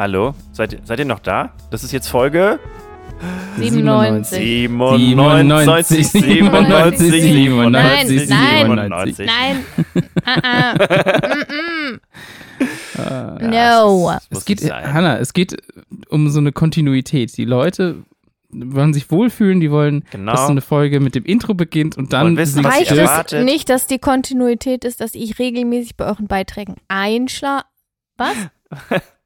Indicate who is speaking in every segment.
Speaker 1: Hallo? Seid, seid ihr noch da? Das ist jetzt Folge
Speaker 2: 97.
Speaker 1: 97, 97,
Speaker 2: 97,
Speaker 1: 97.
Speaker 2: Nein. Ah, ah. Mm, mm. No.
Speaker 3: Es geht,
Speaker 1: nicht sein.
Speaker 3: Hanna, es geht um so eine Kontinuität. Die Leute wollen sich wohlfühlen, die wollen,
Speaker 1: Genau.
Speaker 3: dass so eine Folge mit dem Intro beginnt und dann
Speaker 1: Wollen wissen, was
Speaker 2: Reicht es nicht, dass die Kontinuität ist, dass ich regelmäßig bei euren Beiträgen einschla... Was?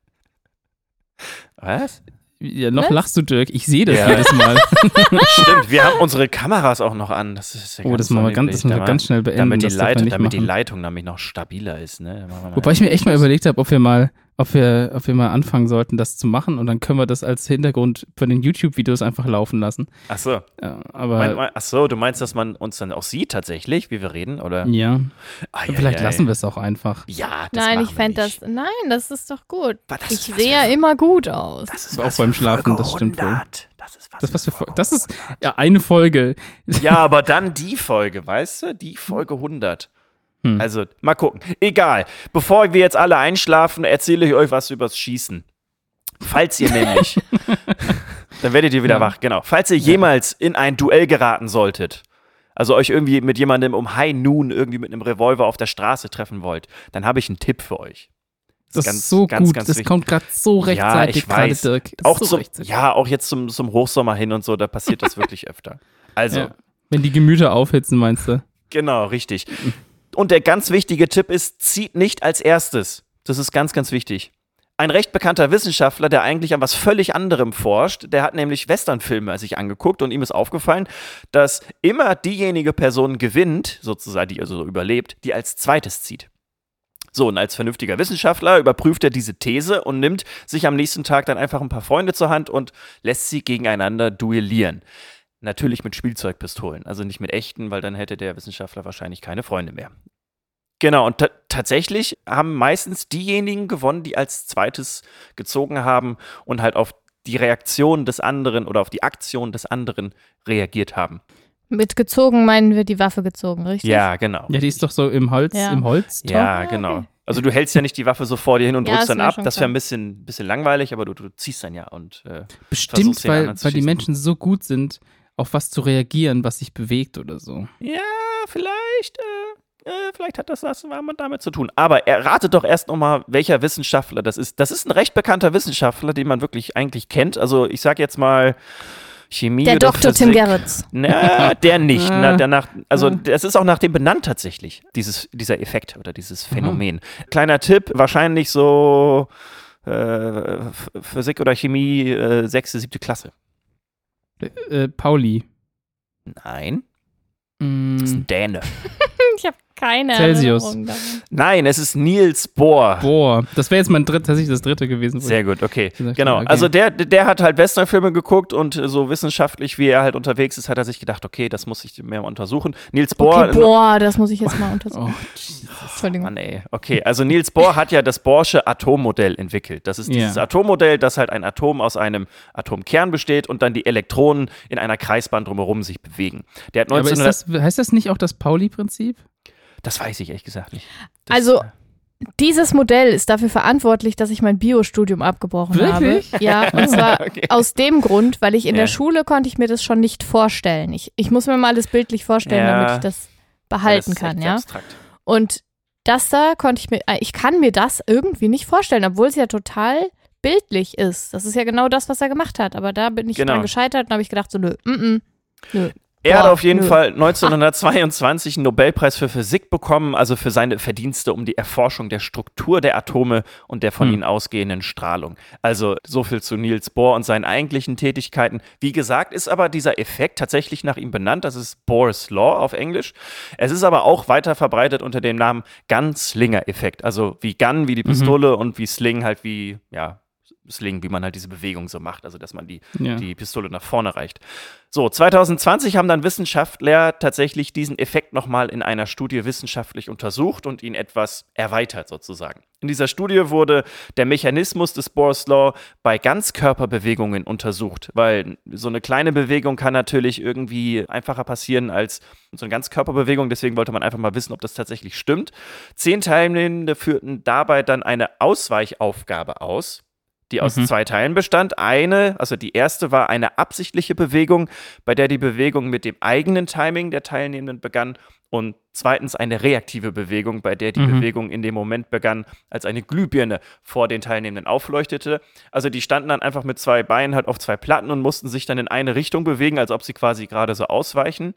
Speaker 1: Was?
Speaker 3: Ja, noch
Speaker 2: Was?
Speaker 3: lachst du, Dirk. Ich sehe das
Speaker 1: Ja.
Speaker 3: jedes Mal.
Speaker 1: Stimmt, wir haben unsere Kameras auch noch an. Das ist ja
Speaker 3: Oh, das machen wir ganz, das wir ganz schnell beenden.
Speaker 1: damit die, Leitung, damit die. Leitung nämlich noch stabiler ist. Ne?
Speaker 3: Wobei ich mir echt mal überlegt habe, ob wir mal, ob wir, ob wir mal anfangen sollten, das zu machen und dann können wir das als Hintergrund von den YouTube-Videos einfach laufen lassen.
Speaker 1: Ach so.
Speaker 3: Ja, aber
Speaker 1: Mein, mein, ach so, du meinst, dass man uns dann auch sieht tatsächlich, wie wir reden? Oder?
Speaker 3: ja,
Speaker 1: Ai, ai,
Speaker 3: vielleicht
Speaker 1: ai.
Speaker 3: lassen wir es auch einfach.
Speaker 1: Ja, das
Speaker 2: Nein, ich fände das... Nein, das ist doch gut.
Speaker 1: Aber das
Speaker 2: Ich sehe ja immer gut aus.
Speaker 1: Das ist
Speaker 3: Auch
Speaker 1: was
Speaker 3: beim Schlafen, das stimmt wohl.
Speaker 1: 100. Das ist was
Speaker 3: Das, was
Speaker 1: für
Speaker 3: wir,
Speaker 1: Folge
Speaker 3: das ist
Speaker 1: 100.
Speaker 3: ja eine Folge.
Speaker 1: Ja, aber dann die Folge, weißt du? Die Folge 100.
Speaker 3: Hm.
Speaker 1: Also, mal gucken. Egal. Bevor wir jetzt alle einschlafen, erzähle ich euch was übers Schießen. Falls ihr nämlich, dann werdet ihr wieder
Speaker 3: Ja.
Speaker 1: wach, genau. Falls ihr jemals in ein Duell geraten solltet, also euch irgendwie mit jemandem um High Noon irgendwie mit einem Revolver auf der Straße treffen wollt, dann habe ich einen Tipp für euch.
Speaker 3: Das
Speaker 1: ganz-
Speaker 3: ist so
Speaker 1: ganz,
Speaker 3: gut.
Speaker 1: ganz
Speaker 3: das kommt gerade so
Speaker 1: Ja,
Speaker 3: rechtzeitig
Speaker 1: ich
Speaker 3: gerade. Dirk. Das
Speaker 1: Auch
Speaker 3: ist so
Speaker 1: zum,
Speaker 3: rechtzeitig.
Speaker 1: ja, auch jetzt zum, zum Hochsommer hin und so, da passiert das wirklich öfter. Also,
Speaker 3: Ja. Wenn die Gemüter aufhitzen, meinst du?
Speaker 1: Genau, richtig. Und der ganz wichtige Tipp ist, zieht nicht als erstes. Das ist ganz, ganz wichtig. Ein recht bekannter Wissenschaftler, der eigentlich an was völlig anderem forscht, der hat nämlich Westernfilme sich angeguckt und ihm ist aufgefallen, dass immer diejenige Person gewinnt, sozusagen, die also überlebt, die als zweites zieht. So, und als vernünftiger Wissenschaftler überprüft er diese These und nimmt sich am nächsten Tag dann einfach ein paar Freunde zur Hand und lässt sie gegeneinander duellieren. Natürlich mit Spielzeugpistolen, also nicht mit echten, weil dann hätte der Wissenschaftler wahrscheinlich keine Freunde mehr. Genau, und ta tatsächlich haben meistens diejenigen gewonnen, die als zweites gezogen haben und halt auf die Reaktion des anderen oder auf die Aktion des anderen reagiert haben.
Speaker 2: Mit gezogen meinen wir die Waffe gezogen, richtig?
Speaker 1: Ja, genau.
Speaker 3: Ja, die ist doch so im Holz,
Speaker 2: Ja.
Speaker 3: im Holz.
Speaker 1: Ja,
Speaker 2: Ah,
Speaker 1: genau. Also du hältst ja nicht die Waffe so vor dir hin und
Speaker 2: Ja,
Speaker 1: drückst dann ab. Das wäre ein bisschen, bisschen langweilig, aber du, du ziehst dann ja und äh,
Speaker 3: Bestimmt, weil, weil die. Menschen so gut sind, auf was zu reagieren, was sich bewegt oder so.
Speaker 1: Ja, vielleicht, äh, äh, vielleicht hat das was damit zu tun. Aber er ratet doch erst nochmal, welcher Wissenschaftler das ist. Das ist ein recht bekannter Wissenschaftler, den man wirklich eigentlich kennt. Also ich sag jetzt mal Chemie
Speaker 2: Der
Speaker 1: oder
Speaker 2: Dr. Tim
Speaker 1: Physik.
Speaker 2: Gerritz.
Speaker 1: Na, der nicht.
Speaker 3: Ah.
Speaker 1: Na, danach, also
Speaker 3: Ah.
Speaker 1: das ist auch nach dem benannt tatsächlich, dieses, dieser Effekt oder dieses
Speaker 3: Aha.
Speaker 1: Phänomen. Kleiner Tipp, wahrscheinlich so äh, Physik oder Chemie, äh, sechste, siebte Klasse.
Speaker 3: Äh, Pauli.
Speaker 1: Nein,
Speaker 3: Mm,
Speaker 1: das ist ein Däne.
Speaker 2: Ich habe keine
Speaker 3: Celsius.
Speaker 2: Erinnerung.
Speaker 1: Nein, es ist Niels Bohr.
Speaker 3: Boah, das wäre jetzt mein dritt, tatsächlich das dritte gewesen.
Speaker 1: Sehr gut, okay. Genau.
Speaker 3: habe, okay.
Speaker 1: Also der, der hat halt Westernfilme geguckt und so wissenschaftlich, wie er halt unterwegs ist, hat er sich gedacht, okay, das muss ich mehr mal untersuchen. Niels Bohr.
Speaker 2: Okay, boah, das muss ich jetzt mal untersuchen.
Speaker 3: oh, Jesus.
Speaker 2: Entschuldigung.
Speaker 1: Mann, ey. Okay, also Niels Bohr hat ja das Bohrsche Atommodell entwickelt. Das ist dieses Atommodell, das halt ein Atom aus einem Atomkern besteht und dann die Elektronen in einer Kreisbahn drumherum sich bewegen. Der hat
Speaker 3: Aber ist
Speaker 1: 1900
Speaker 3: das, heißt das nicht auch das Pauli-Prinzip?
Speaker 1: Das weiß ich ehrlich gesagt nicht. Das,
Speaker 2: Also,
Speaker 1: äh,
Speaker 2: Dieses Modell ist dafür verantwortlich, dass ich mein Biostudium abgebrochen
Speaker 3: Wirklich?
Speaker 2: habe. Ja, und zwar
Speaker 1: Okay.
Speaker 2: aus dem Grund, weil ich in
Speaker 1: Ja.
Speaker 2: der Schule konnte ich mir das schon nicht vorstellen. Ich, ich muss mir mal das bildlich vorstellen,
Speaker 1: Ja.
Speaker 2: damit ich das
Speaker 1: das
Speaker 2: behalten
Speaker 1: ist
Speaker 2: kann,
Speaker 1: echt
Speaker 2: ja.
Speaker 1: Abstrakt.
Speaker 2: Und das da konnte ich mir, äh, ich kann mir das irgendwie nicht vorstellen, obwohl es ja total bildlich ist. Das ist ja genau das, was er gemacht hat. Aber da bin ich
Speaker 1: Genau.
Speaker 2: dran gescheitert und habe ich gedacht, so, nö, mm, mm, nö.
Speaker 1: Er hat auf jeden
Speaker 2: nö.
Speaker 1: Fall 1922 einen Nobelpreis für Physik bekommen, also für seine Verdienste um die Erforschung der Struktur der Atome und der von
Speaker 3: Hm.
Speaker 1: ihnen ausgehenden Strahlung. Also so viel zu Niels Bohr und seinen eigentlichen Tätigkeiten. Wie gesagt, ist aber dieser Effekt tatsächlich nach ihm benannt. Das ist Bohr's Law auf Englisch. Es ist aber auch weiter verbreitet unter dem Namen Gun-Slinger-Effekt. Also wie Gun, wie die Pistole und wie Sling halt wie, ja, Sling, wie man halt diese Bewegung so macht, also dass man die,
Speaker 3: Ja.
Speaker 1: die Pistole nach vorne reicht. So, 2020 haben dann Wissenschaftler tatsächlich diesen Effekt nochmal in einer Studie wissenschaftlich untersucht und ihn etwas erweitert sozusagen. In dieser Studie wurde der Mechanismus des Bohr's Law bei Ganzkörperbewegungen untersucht, weil so eine kleine Bewegung kann natürlich irgendwie einfacher passieren als so eine Ganzkörperbewegung, deswegen wollte man einfach mal wissen, ob das tatsächlich stimmt. Zehn Teilnehmende führten dabei dann eine Ausweichaufgabe aus. Die aus
Speaker 3: Mhm.
Speaker 1: zwei Teilen bestand. Eine, also die erste war eine absichtliche Bewegung, bei der die Bewegung mit dem eigenen Timing der Teilnehmenden begann. Und zweitens eine reaktive Bewegung, bei der die
Speaker 3: Mhm.
Speaker 1: Bewegung in dem Moment begann, als eine Glühbirne vor den Teilnehmenden aufleuchtete. Also die standen dann einfach mit zwei Beinen halt auf zwei Platten und mussten sich dann in eine Richtung bewegen, als ob sie quasi gerade so ausweichen.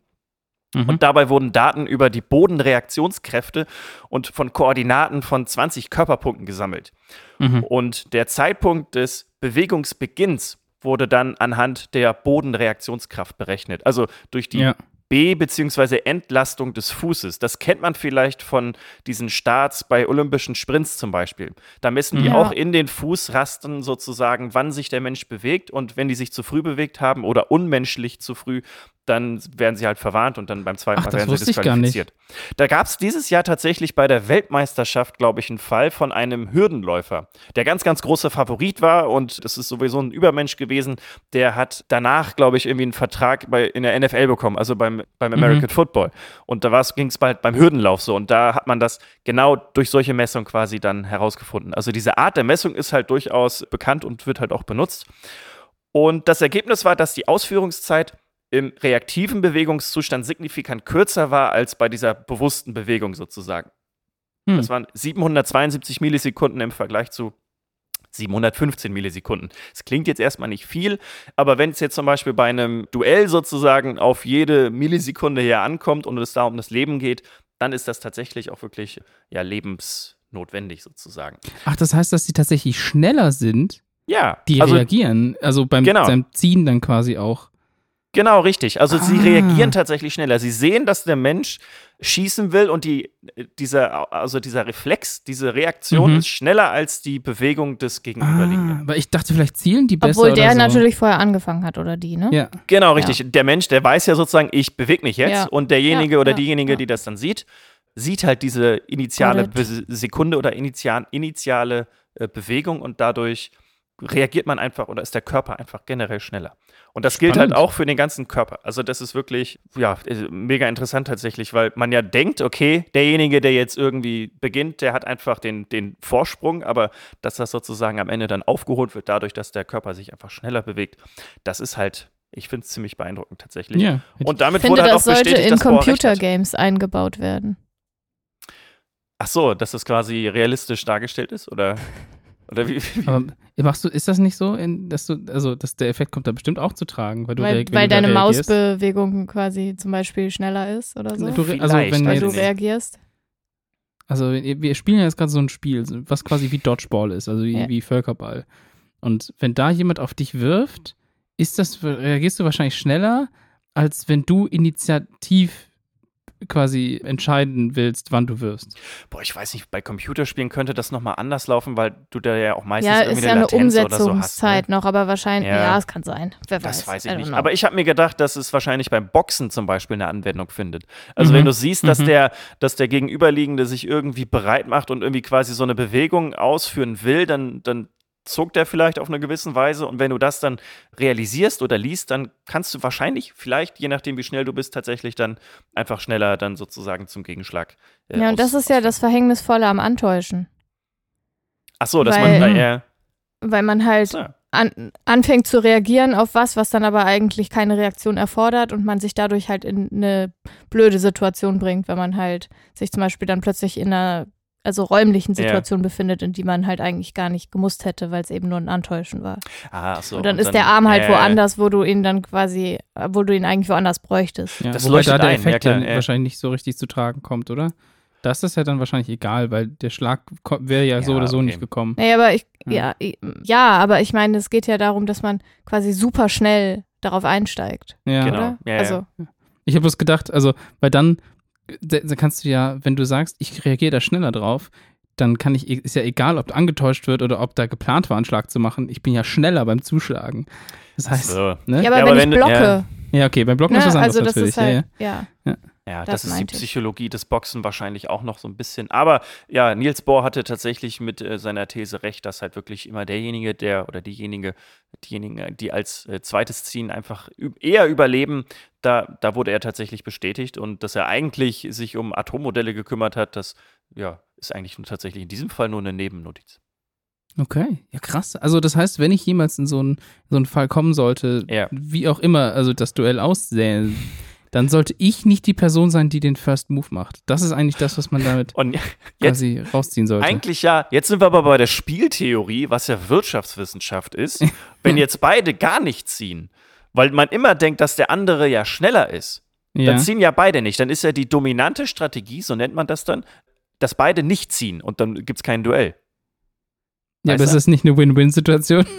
Speaker 3: Mhm.
Speaker 1: Und dabei wurden Daten über die Bodenreaktionskräfte und von Koordinaten von 20 Körperpunkten gesammelt.
Speaker 3: Mhm.
Speaker 1: Und der Zeitpunkt des Bewegungsbeginns wurde dann anhand der Bodenreaktionskraft berechnet. Also durch die
Speaker 3: Ja.
Speaker 1: B- bzw. Entlastung des Fußes. Das kennt man vielleicht von diesen Starts bei olympischen Sprints zum Beispiel. Da messen die
Speaker 2: Ja.
Speaker 1: auch in den Fußrasten sozusagen, wann sich der Mensch bewegt. Und wenn die sich zu früh bewegt haben oder unmenschlich zu früh, dann werden sie halt verwarnt und dann beim zweiten
Speaker 3: Ach,
Speaker 1: Mal werden sie disqualifiziert. Da gab es dieses Jahr tatsächlich bei der Weltmeisterschaft, glaube ich, einen Fall von einem Hürdenläufer, der ganz, ganz großer Favorit war und das ist sowieso ein Übermensch gewesen. Der hat danach, glaube ich, irgendwie einen Vertrag bei, in der NFL bekommen, also beim, beim American Football. Und da ging es bald beim Hürdenlauf so. Und da hat man das genau durch solche Messungen quasi dann herausgefunden. Also diese Art der Messung ist halt durchaus bekannt und wird halt auch benutzt. Und das Ergebnis war, dass die Ausführungszeit im reaktiven Bewegungszustand signifikant kürzer war als bei dieser bewussten Bewegung sozusagen.
Speaker 3: Hm.
Speaker 1: Das waren 772 Millisekunden im Vergleich zu 715 Millisekunden. Es klingt jetzt erstmal nicht viel, aber wenn es jetzt zum Beispiel bei einem Duell sozusagen auf jede Millisekunde her ankommt und es da um das Leben geht, dann ist das tatsächlich auch wirklich ja, lebensnotwendig sozusagen.
Speaker 3: Ach, das heißt, dass sie tatsächlich schneller sind,
Speaker 1: Ja,
Speaker 3: die
Speaker 1: also
Speaker 3: reagieren. Also beim,
Speaker 1: Genau.
Speaker 3: beim Ziehen dann quasi auch.
Speaker 1: Genau, richtig. Also sie
Speaker 3: Ah.
Speaker 1: reagieren tatsächlich schneller. Sie sehen, dass der Mensch schießen will und die, dieser, also dieser Reflex, diese Reaktion
Speaker 3: Mhm.
Speaker 1: ist schneller als die Bewegung des
Speaker 3: Ah,
Speaker 1: Gegenüberliegenden.
Speaker 3: weil ich dachte, vielleicht zielen die besser
Speaker 2: Obwohl der
Speaker 3: oder so.
Speaker 2: natürlich vorher angefangen hat, oder die, ne?
Speaker 3: Ja.
Speaker 1: Genau, richtig. Der Mensch, der weiß ja sozusagen, ich bewege mich jetzt
Speaker 2: Ja.
Speaker 1: und derjenige
Speaker 2: Ja,
Speaker 1: oder
Speaker 2: ja,
Speaker 1: diejenige,
Speaker 2: ja.
Speaker 1: die das dann sieht, sieht halt diese initiale Sekunde oder initial, initiale äh, Bewegung und dadurch reagiert man einfach oder ist der Körper einfach generell schneller. Und das gilt
Speaker 3: Spannend.
Speaker 1: halt auch für den ganzen Körper. Also das ist wirklich, ja, äh, mega interessant tatsächlich, weil man ja denkt, okay, derjenige, der jetzt irgendwie beginnt, der hat einfach den, den Vorsprung, aber dass das sozusagen am Ende dann aufgeholt wird, dadurch, dass der Körper sich einfach schneller bewegt, das ist halt, ich finde es ziemlich beeindruckend tatsächlich.
Speaker 3: ja.
Speaker 1: Und damit
Speaker 2: Ich finde,
Speaker 1: wurde halt
Speaker 2: das
Speaker 1: auch
Speaker 2: sollte
Speaker 1: bestätigt,
Speaker 2: in
Speaker 1: recht hat.
Speaker 2: Computergames eingebaut werden.
Speaker 1: Ach so, dass das quasi realistisch dargestellt ist, oder? Oder wie? wie
Speaker 3: Aber machst du, ist das nicht so, in, dass du, also dass der Effekt kommt da bestimmt auch zu tragen, weil du
Speaker 2: Weil, weil
Speaker 3: du
Speaker 2: deine
Speaker 3: reagierst?
Speaker 2: Mausbewegung quasi zum Beispiel schneller ist oder so.
Speaker 3: Du, also
Speaker 1: Vielleicht,
Speaker 3: wenn
Speaker 2: weil
Speaker 1: weiß
Speaker 2: du reagierst.
Speaker 3: also wir spielen ja jetzt gerade so ein Spiel, was quasi wie Dodgeball ist, also wie,
Speaker 2: Ja.
Speaker 3: wie Völkerball. Und wenn da jemand auf dich wirft, ist das, reagierst du wahrscheinlich schneller, als wenn du initiativ quasi entscheiden willst, wann du wirfst.
Speaker 1: Boah, ich weiß nicht, bei Computerspielen könnte das nochmal anders laufen, weil du da ja auch meistens
Speaker 2: Ja,
Speaker 1: irgendwie
Speaker 2: ist ja eine
Speaker 1: Latenz oder so hast.
Speaker 2: Umsetzungszeit
Speaker 1: Ne?
Speaker 2: noch, aber wahrscheinlich,
Speaker 1: Ja.
Speaker 2: ja, es kann sein. Wer weiß.
Speaker 1: Das weiß
Speaker 2: I
Speaker 1: ich nicht.
Speaker 2: know.
Speaker 1: Aber ich habe mir gedacht, dass es wahrscheinlich beim Boxen zum Beispiel eine Anwendung findet. Also
Speaker 3: Mhm.
Speaker 1: wenn du siehst, dass
Speaker 3: Mhm.
Speaker 1: der, dass der Gegenüberliegende sich irgendwie bereit macht und irgendwie quasi so eine Bewegung ausführen will, dann, dann zuckt er vielleicht auf eine gewisse Weise und wenn du das dann realisierst oder liest, dann kannst du wahrscheinlich vielleicht, je nachdem wie schnell du bist, tatsächlich dann einfach schneller dann sozusagen zum Gegenschlag. äh,
Speaker 2: ja, und das
Speaker 1: aus-
Speaker 2: ist ja das Verhängnisvolle am Antäuschen.
Speaker 1: Ach so, dass
Speaker 2: weil-
Speaker 1: man eher.
Speaker 2: Weil man halt
Speaker 1: So.
Speaker 2: an, anfängt zu reagieren auf was, was dann aber eigentlich keine Reaktion erfordert und man sich dadurch halt in eine blöde Situation bringt, wenn man halt sich zum Beispiel dann plötzlich in einer also räumlichen
Speaker 1: Ja.
Speaker 2: Situation befindet, in die man halt eigentlich gar nicht gemusst hätte, weil es eben nur ein Antäuschen war.
Speaker 1: Ah, ach so,
Speaker 2: und dann ist der Arm halt
Speaker 1: äh,
Speaker 2: woanders, wo du ihn dann quasi, wo du ihn eigentlich woanders bräuchtest.
Speaker 3: Ja,
Speaker 1: Das
Speaker 3: wobei da der
Speaker 1: ein,
Speaker 3: Effekt
Speaker 1: ja
Speaker 3: ja,
Speaker 1: klar, ja.
Speaker 3: wahrscheinlich nicht so richtig zu tragen kommt, oder? Das ist ja dann wahrscheinlich egal, weil der Schlag wäre ja, so
Speaker 1: Ja,
Speaker 3: oder so
Speaker 1: okay.
Speaker 3: nicht gekommen.
Speaker 2: Nee, aber ich,
Speaker 3: Ja.
Speaker 2: ja, i- ja, aber ich meine, es geht ja darum, dass man quasi super schnell darauf einsteigt,
Speaker 3: Ja.
Speaker 1: Genau.
Speaker 2: oder?
Speaker 1: Ja, ja.
Speaker 2: also,
Speaker 3: Ich habe bloß gedacht, also, weil dann, da, da kannst du ja, wenn du sagst, ich reagiere da schneller drauf, dann kann ich, ist ja egal, ob angetäuscht wird oder ob da geplant war, einen Schlag zu machen. Ich bin ja schneller beim Zuschlagen. Das heißt,
Speaker 1: So.
Speaker 3: ne?
Speaker 2: ja, aber
Speaker 1: Ja,
Speaker 2: wenn
Speaker 1: aber
Speaker 2: ich
Speaker 1: wenn
Speaker 2: blocke,
Speaker 3: Ja, okay, beim Blocken
Speaker 2: ne,
Speaker 3: ist was anderes
Speaker 2: also das
Speaker 3: natürlich.
Speaker 2: ist halt,
Speaker 3: ja,
Speaker 2: ja.
Speaker 1: Ja,
Speaker 2: Das
Speaker 1: das, ist die
Speaker 2: meinte ich.
Speaker 1: Psychologie des Boxen wahrscheinlich auch noch so ein bisschen. Aber ja, Niels Bohr hatte tatsächlich mit äh, seiner These recht, dass halt wirklich immer derjenige, der oder diejenige, diejenigen, die als äh, zweites ziehen, einfach eher überleben. Da, da wurde er tatsächlich bestätigt und dass er eigentlich sich um Atommodelle gekümmert hat, das ja, ist eigentlich nur tatsächlich in diesem Fall nur eine Nebennotiz.
Speaker 3: Okay, ja krass. Also das heißt, wenn ich jemals in so einen, so einen Fall kommen sollte,
Speaker 1: Ja.
Speaker 3: wie auch immer, also das Duell aussähe, dann sollte ich nicht die Person sein, die den First Move macht. Das ist eigentlich das, was man damit
Speaker 1: Und jetzt
Speaker 3: quasi rausziehen sollte.
Speaker 1: Eigentlich ja, jetzt sind wir aber bei der Spieltheorie, was ja Wirtschaftswissenschaft ist. wenn jetzt beide gar nicht ziehen, weil man immer denkt, dass der andere ja schneller ist,
Speaker 3: ja.
Speaker 1: dann ziehen ja beide nicht. Dann ist ja die dominante Strategie, so nennt man das dann, dass beide nicht ziehen und dann gibt es kein Duell.
Speaker 3: Ja,
Speaker 1: weißt
Speaker 3: das
Speaker 1: du?
Speaker 3: ist nicht eine Win-Win-Situation.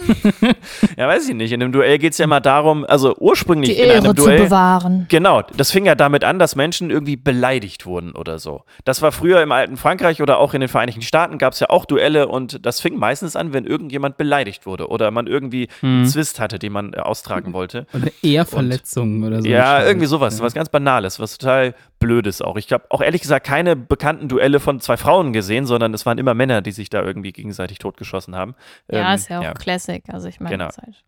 Speaker 1: Ja, weiß ich nicht. In einem Duell geht es ja immer darum, also ursprünglich
Speaker 2: Die
Speaker 1: in einem
Speaker 2: Ehre zu
Speaker 1: Duell.
Speaker 2: bewahren.
Speaker 1: Genau, das fing ja damit an, dass Menschen irgendwie beleidigt wurden oder so. Das war früher im alten Frankreich oder auch in den Vereinigten Staaten gab es ja auch Duelle und das fing meistens an, wenn irgendjemand beleidigt wurde oder man irgendwie einen Zwist hatte, den man äh, austragen wollte.
Speaker 3: Oder Ehrverletzungen oder so.
Speaker 1: ja, irgendwie sowas,
Speaker 3: Ja.
Speaker 1: was ganz Banales, was total Blödes auch. Ich habe auch ehrlich gesagt keine bekannten Duelle von zwei Frauen gesehen, sondern es waren immer Männer, die sich da irgendwie gegenseitig totgeschossen haben.
Speaker 2: Ja,
Speaker 1: Ähm,
Speaker 2: ist ja auch Classic. Also ich meine,
Speaker 1: Genau.
Speaker 2: das ist halt-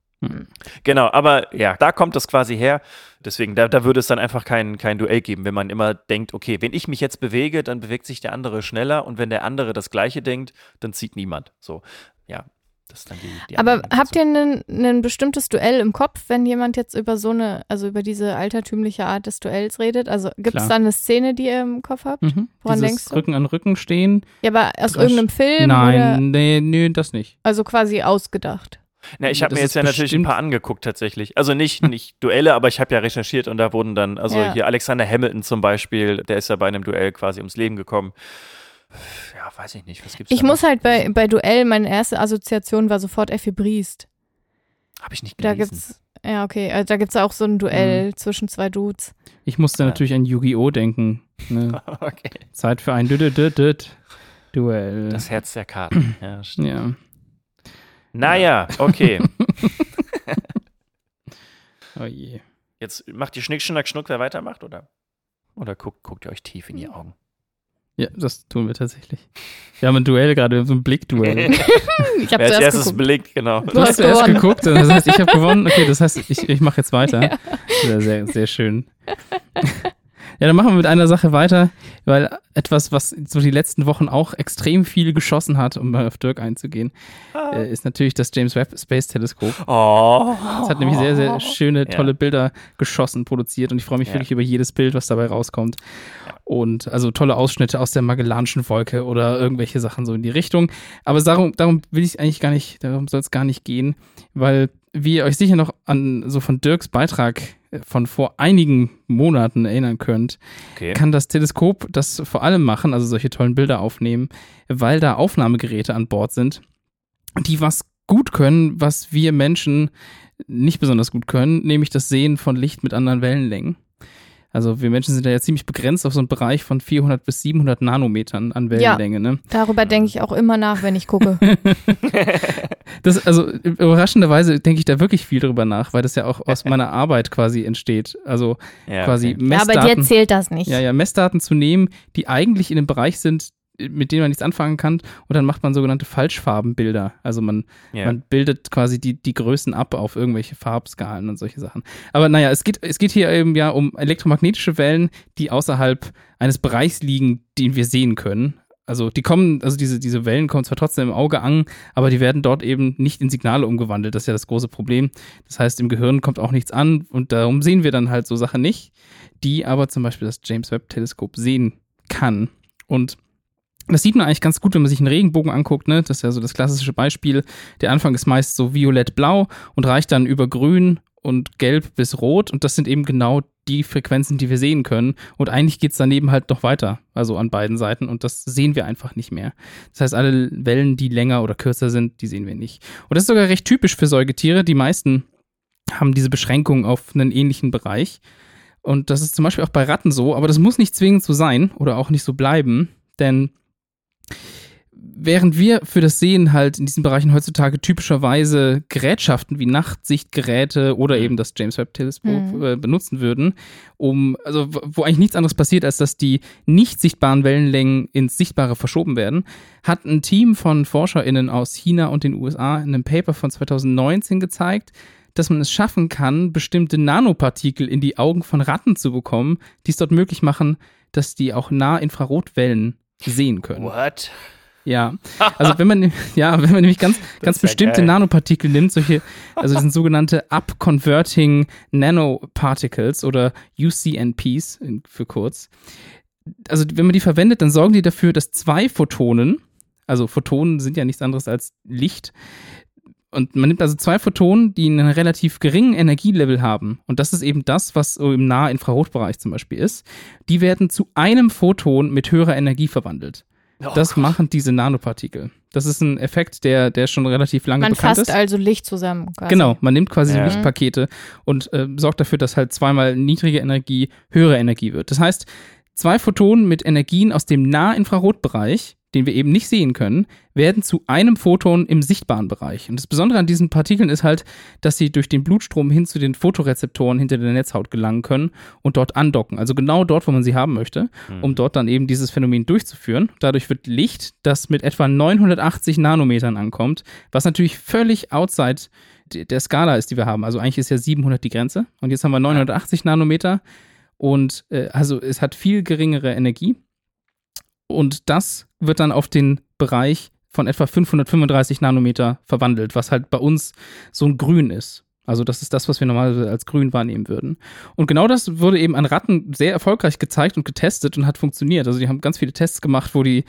Speaker 1: Genau, aber ja, da kommt das quasi her. Deswegen, da, da würde es dann einfach kein, kein Duell geben, wenn man immer denkt, okay, wenn ich mich jetzt bewege, dann bewegt sich der andere schneller und wenn der andere das Gleiche denkt, dann zieht niemand. So, ja, das ist dann die. die
Speaker 2: Aber habt ihr ein, bestimmtes Duell im Kopf, wenn jemand jetzt über so eine, also über diese altertümliche Art des Duells redet? Also gibt es da eine Szene, die ihr im Kopf habt?
Speaker 3: Mhm.
Speaker 2: Woran
Speaker 3: Dieses
Speaker 2: denkst du?
Speaker 3: Rücken an Rücken stehen?
Speaker 2: Ja, aber aus
Speaker 3: Rasch-
Speaker 2: irgendeinem Film oder
Speaker 3: Nein, nee, nee, das nicht.
Speaker 2: also quasi ausgedacht.
Speaker 1: Na, ich habe mir jetzt ja natürlich ein paar angeguckt tatsächlich. Also nicht, nicht Duelle, aber ich habe ja recherchiert und da wurden dann, also
Speaker 2: Ja.
Speaker 1: hier Alexander Hamilton zum Beispiel, der ist ja bei einem Duell quasi ums Leben gekommen. Ja, weiß ich nicht, was gibt's
Speaker 2: Ich muss halt bei, bei Duell, meine erste Assoziation war sofort Effi Briest.
Speaker 1: Habe ich nicht
Speaker 2: Da
Speaker 1: gelesen.
Speaker 2: gibt's, ja, okay, also da gibt's auch so ein Duell
Speaker 3: Mhm.
Speaker 2: zwischen zwei Dudes.
Speaker 3: Ich musste
Speaker 1: Ja.
Speaker 3: natürlich an Yu-Gi-Oh! denken. Ne?
Speaker 1: okay.
Speaker 3: Zeit für ein. Duell.
Speaker 1: Das Herz der Karten. Ja, stimmt.
Speaker 3: ja.
Speaker 1: Naja, okay.
Speaker 3: Oh je.
Speaker 1: Jetzt macht ihr Schnick, Schnack, Schnuck, wer weitermacht, oder? Oder guckt, guckt ihr euch tief in die Augen?
Speaker 3: Ja, das tun wir tatsächlich. Wir haben ein Duell gerade, wir haben so ein Blickduell.
Speaker 2: Ich habe zuerst
Speaker 1: erstes
Speaker 2: geguckt.
Speaker 1: blickt, genau.
Speaker 2: Du
Speaker 3: Du hast zuerst geguckt, das heißt, ich habe gewonnen. Okay, das heißt, ich, ich mache jetzt weiter.
Speaker 2: Ja.
Speaker 3: Sehr, sehr, sehr schön. Ja, dann machen wir mit einer Sache weiter, weil etwas, was so die letzten Wochen auch extrem viel geschossen hat, um mal auf Dirk einzugehen, äh, ist natürlich das James Webb Space Teleskop.
Speaker 1: Oh.
Speaker 3: Es hat nämlich sehr, sehr schöne,
Speaker 1: Ja.
Speaker 3: tolle Bilder geschossen, produziert und ich freue mich
Speaker 1: Ja.
Speaker 3: wirklich über jedes Bild, was dabei rauskommt. Und also tolle Ausschnitte aus der Magellanischen Wolke oder irgendwelche Sachen so in die Richtung. Aber darum, darum will ich eigentlich gar nicht, darum soll es gar nicht gehen, weil wie ihr euch sicher noch an so von Dirks Beitrag von vor einigen Monaten erinnern könnt,
Speaker 1: Okay.
Speaker 3: kann das Teleskop das vor allem machen, also solche tollen Bilder aufnehmen, weil da Aufnahmegeräte an Bord sind, die was gut können, was wir Menschen nicht besonders gut können, nämlich das Sehen von Licht mit anderen Wellenlängen. Also wir Menschen sind da ja ziemlich begrenzt auf so einen Bereich von 400 bis 700 Nanometern an Wellenlänge. Ne?
Speaker 2: Darüber denke ich auch immer nach, wenn ich gucke.
Speaker 3: Das, also überraschenderweise denke ich da wirklich viel drüber nach, weil das ja auch aus meiner Arbeit quasi entsteht. Also
Speaker 1: Ja,
Speaker 3: quasi
Speaker 1: okay.
Speaker 2: Ja, aber dir
Speaker 3: Messdaten.
Speaker 2: zählt das nicht.
Speaker 3: Ja, ja, Messdaten zu nehmen, die eigentlich in einem Bereich sind, mit denen man nichts anfangen kann. Und dann macht man sogenannte Falschfarbenbilder. Also man,
Speaker 1: Ja.
Speaker 3: man bildet quasi die, die Größen ab auf irgendwelche Farbskalen und solche Sachen. Aber naja, es geht, es geht hier eben ja um elektromagnetische Wellen, die außerhalb eines Bereichs liegen, den wir sehen können. Also die kommen, also diese, diese Wellen kommen zwar trotzdem im Auge an, aber die werden dort eben nicht in Signale umgewandelt. Das ist ja das große Problem. Das heißt, im Gehirn kommt auch nichts an und darum sehen wir dann halt so Sachen nicht, die aber zum Beispiel das James Webb Teleskop sehen kann. Und das sieht man eigentlich ganz gut, wenn man sich einen Regenbogen anguckt, ne? Das ist ja so das klassische Beispiel. Der Anfang ist meist so violett-blau und reicht dann über grün und gelb bis rot. Und das sind eben genau die Frequenzen, die wir sehen können. Und eigentlich geht's daneben halt noch weiter, also an beiden Seiten. Und das sehen wir einfach nicht mehr. Das heißt, alle Wellen, die länger oder kürzer sind, die sehen wir nicht. Und das ist sogar recht typisch für Säugetiere. Die meisten haben diese Beschränkung auf einen ähnlichen Bereich. Und das ist zum Beispiel auch bei Ratten so, aber das muss nicht zwingend so sein oder auch nicht so bleiben, denn während wir für das Sehen halt in diesen Bereichen heutzutage typischerweise Gerätschaften wie Nachtsichtgeräte oder eben das James Webb Teleskop
Speaker 2: Mhm.
Speaker 3: äh, benutzen würden, um also wo eigentlich nichts anderes passiert, als dass die nicht sichtbaren Wellenlängen ins Sichtbare verschoben werden, hat ein Team von ForscherInnen aus China und den USA in einem Paper von 2019 gezeigt, dass man es schaffen kann, bestimmte Nanopartikel in die Augen von Ratten zu bekommen, die es dort möglich machen, dass die auch Nahinfrarotwellen sehen können.
Speaker 1: What?
Speaker 3: Ja, also wenn man, ja, wenn man nämlich ganz, ganz
Speaker 1: ja
Speaker 3: bestimmte
Speaker 1: geil.
Speaker 3: Nanopartikel nimmt, solche, also das sind sogenannte Up-Converting Nanoparticles oder UCNPs für kurz. Also wenn man die verwendet, dann sorgen die dafür, dass zwei Photonen, also Photonen sind ja nichts anderes als Licht, und man nimmt also zwei Photonen, die einen relativ geringen Energielevel haben. Und das ist eben das, was so im Nahinfrarotbereich zum Beispiel ist. Die werden zu einem Photon mit höherer Energie verwandelt.
Speaker 1: Oh
Speaker 3: Das
Speaker 1: Gott.
Speaker 3: machen diese Nanopartikel. Das ist ein Effekt, der, der schon relativ lange
Speaker 2: Man
Speaker 3: bekannt
Speaker 2: fasst
Speaker 3: ist.
Speaker 2: also Licht zusammen. Quasi.
Speaker 3: Genau, man nimmt quasi
Speaker 1: Ja.
Speaker 3: Lichtpakete und äh, sorgt dafür, dass halt zweimal niedrige Energie höhere Energie wird. Das heißt, zwei Photonen mit Energien aus dem Nahinfrarotbereich, den wir eben nicht sehen können, werden zu einem Photon im sichtbaren Bereich. Und das Besondere an diesen Partikeln ist halt, dass sie durch den Blutstrom hin zu den Photorezeptoren hinter der Netzhaut gelangen können und dort andocken. Also genau dort, wo man sie haben möchte, um dort dann eben dieses Phänomen durchzuführen. Dadurch wird Licht, das mit etwa 980 Nanometern ankommt, was natürlich völlig outside der Skala ist, die wir haben. Also eigentlich ist ja 700 die Grenze und jetzt haben wir 980 Nanometer und äh, also es hat viel geringere Energie und das wird dann auf den Bereich von etwa 535 Nanometer verwandelt, was halt bei uns so ein Grün ist. Also das ist das, was wir normalerweise als grün wahrnehmen würden. Und genau das wurde eben an Ratten sehr erfolgreich gezeigt und getestet und hat funktioniert. Also die haben ganz viele Tests gemacht, wo die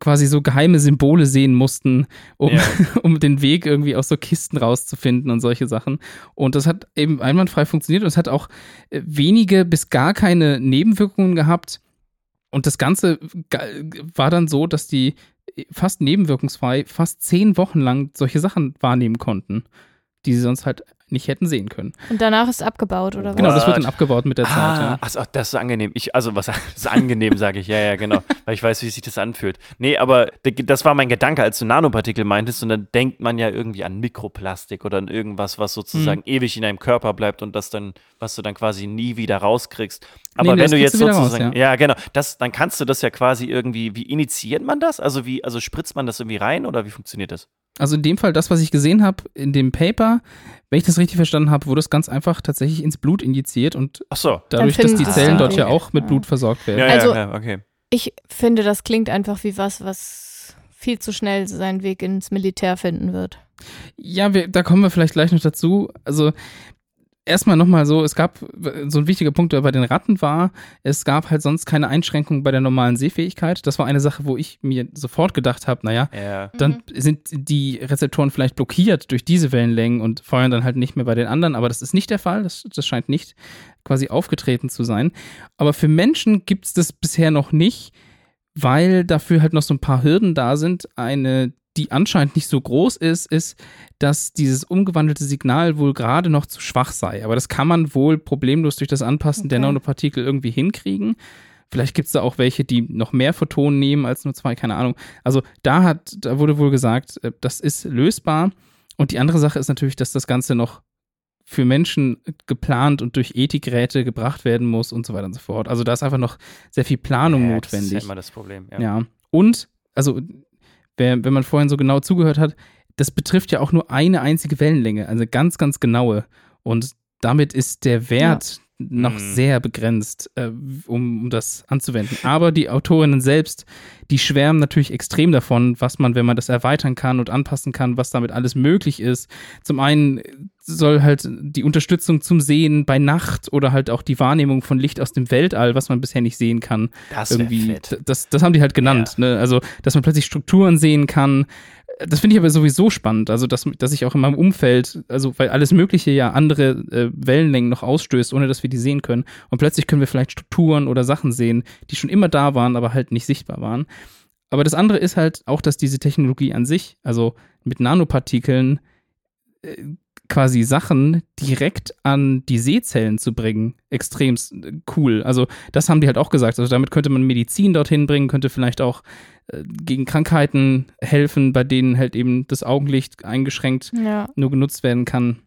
Speaker 3: quasi so geheime Symbole sehen mussten, um,
Speaker 1: Ja.
Speaker 3: um den Weg irgendwie aus so Kisten rauszufinden und solche Sachen. Und das hat eben einwandfrei funktioniert und es hat auch äh, wenige bis gar keine Nebenwirkungen gehabt. Und das Ganze war dann so, dass die fast nebenwirkungsfrei fast zehn Wochen lang solche Sachen wahrnehmen konnten, die sie sonst halt nicht hätten sehen können.
Speaker 2: Und danach ist abgebaut, oder was?
Speaker 3: Genau, das wird dann abgebaut mit der Zeit.
Speaker 1: Ah,
Speaker 3: Ja.
Speaker 1: ach so, das ist angenehm. Ich, also, was ist angenehm, sage ich. Ja, ja, genau. Weil ich weiß, wie sich das anfühlt. Nee, aber das war mein Gedanke, als du Nanopartikel meintest. Und dann denkt man ja irgendwie an Mikroplastik oder an irgendwas, was sozusagen
Speaker 3: Hm.
Speaker 1: ewig in deinem Körper bleibt und das dann, was du dann quasi nie wieder rauskriegst. Aber
Speaker 3: Nee,
Speaker 1: wenn du jetzt
Speaker 3: du wieder raus,
Speaker 1: sozusagen,
Speaker 3: ja.
Speaker 1: ja. genau, das, dann kannst du das ja quasi irgendwie, wie initiiert man das? Also wie, also spritzt man das irgendwie rein oder wie funktioniert das?
Speaker 3: Also in dem Fall, das, was ich gesehen habe in dem Paper, wenn ich das richtig verstanden habe, wurde es ganz einfach tatsächlich ins Blut injiziert und
Speaker 1: Ach so.
Speaker 3: dadurch, dass die Zellen dort ja auch mit
Speaker 2: Ja.
Speaker 3: Blut versorgt werden.
Speaker 1: Ja,
Speaker 2: Also-
Speaker 1: ja, ja, okay.
Speaker 2: Ich finde, das klingt einfach wie was, was viel zu schnell seinen Weg ins Militär finden wird.
Speaker 3: Ja, wir, da kommen wir vielleicht gleich noch dazu. Also erstmal nochmal so, es gab so ein wichtiger Punkt, der bei den Ratten war, es gab halt sonst keine Einschränkungen bei der normalen Sehfähigkeit. Das war eine Sache, wo ich mir sofort gedacht habe, naja,
Speaker 1: Ja.
Speaker 3: dann sind die Rezeptoren vielleicht blockiert durch diese Wellenlängen und feuern dann halt nicht mehr bei den anderen, aber das ist nicht der Fall, das, das scheint nicht quasi aufgetreten zu sein. Aber für Menschen gibt es das bisher noch nicht, weil dafür halt noch so ein paar Hürden da sind. Eine, die anscheinend nicht so groß ist, ist, dass dieses umgewandelte Signal wohl gerade noch zu schwach sei. Aber das kann man wohl problemlos durch das Anpassen der
Speaker 2: Okay.
Speaker 3: Nanopartikel irgendwie hinkriegen. Vielleicht gibt es da auch welche, die noch mehr Photonen nehmen als nur zwei, keine Ahnung. Also da hat, da wurde wohl gesagt, äh, das ist lösbar. Und die andere Sache ist natürlich, dass das Ganze noch für Menschen geplant und durch Ethikräte gebracht werden muss und so weiter und so fort. Also da ist einfach noch sehr viel Planung
Speaker 1: ja, Das ist ja
Speaker 3: notwendig.
Speaker 1: immer das Problem. Ja.
Speaker 3: Ja. Und, also, wenn man vorhin so genau zugehört hat, das betrifft ja auch nur eine einzige Wellenlänge, also ganz, ganz genaue. Und damit ist der Wert noch
Speaker 1: Mhm.
Speaker 3: sehr begrenzt, äh, um, um das anzuwenden. Aber die Autorinnen selbst, die schwärmen natürlich extrem davon, was man, wenn man das erweitern kann und anpassen kann, was damit alles möglich ist. Zum einen soll halt die Unterstützung zum Sehen bei Nacht oder halt auch die Wahrnehmung von Licht aus dem Weltall, was man bisher nicht sehen kann,
Speaker 1: Das
Speaker 3: irgendwie,
Speaker 1: fett.
Speaker 3: das, das haben die halt genannt, ne? Also, dass man plötzlich Strukturen sehen kann. Das finde ich aber sowieso spannend. Also, dass, dass ich auch in meinem Umfeld, also, weil alles Mögliche ja andere äh, Wellenlängen noch ausstößt, ohne dass wir die sehen können. Und plötzlich können wir vielleicht Strukturen oder Sachen sehen, die schon immer da waren, aber halt nicht sichtbar waren. Aber das andere ist halt auch, dass diese Technologie an sich, also mit Nanopartikeln, äh, quasi Sachen direkt an die Sehzellen zu bringen, extrem cool. Also das haben die halt auch gesagt. Also damit könnte man Medizin dorthin bringen, könnte vielleicht auch äh, gegen Krankheiten helfen, bei denen halt eben das Augenlicht eingeschränkt
Speaker 2: Ja.
Speaker 3: nur genutzt werden kann.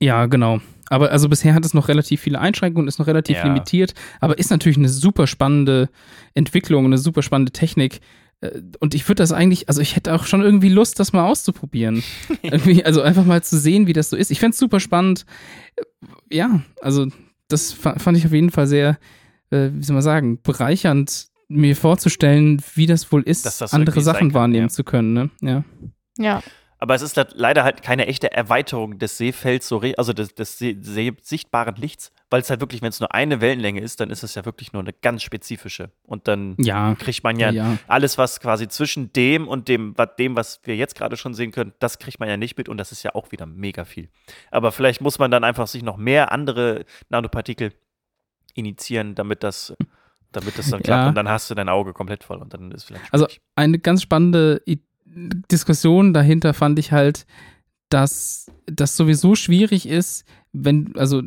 Speaker 3: Ja, genau. Aber also bisher hat es noch relativ viele Einschränkungen, ist noch relativ
Speaker 1: Ja.
Speaker 3: limitiert, aber ist natürlich eine super spannende Entwicklung, eine super spannende Technik. Äh, Und ich würde das eigentlich, also ich hätte auch schon irgendwie Lust, das mal auszuprobieren. irgendwie, also einfach mal zu sehen, wie das so ist. Ich fände es super spannend. Äh, Ja, also das fa- fand ich auf jeden Fall sehr, äh, wie soll man sagen, bereichernd mir vorzustellen, wie das wohl ist,
Speaker 1: Dass das
Speaker 3: andere Sachen
Speaker 1: kann,
Speaker 3: wahrnehmen
Speaker 1: ja.
Speaker 3: zu können. Ne? Ja.
Speaker 2: Ja.
Speaker 1: Aber es ist le- leider halt keine echte Erweiterung des Seefelds, so also des, des See See sichtbaren Lichts, weil es halt wirklich, wenn es nur eine Wellenlänge ist, dann ist es ja wirklich nur eine ganz spezifische. Und dann
Speaker 3: Ja.
Speaker 1: kriegt man ja,
Speaker 3: ja.
Speaker 1: alles, was quasi zwischen dem und dem, dem, was wir jetzt gerade schon sehen können, das kriegt man ja nicht mit und das ist ja auch wieder mega viel. Aber vielleicht muss man dann einfach sich noch mehr andere Nanopartikel initiieren, damit das, damit das dann klappt
Speaker 3: Ja.
Speaker 1: und dann hast du dein Auge komplett voll und dann ist vielleicht
Speaker 3: Also
Speaker 1: schwierig.
Speaker 3: eine ganz spannende I Diskussion dahinter fand ich halt, dass das sowieso schwierig ist, wenn, also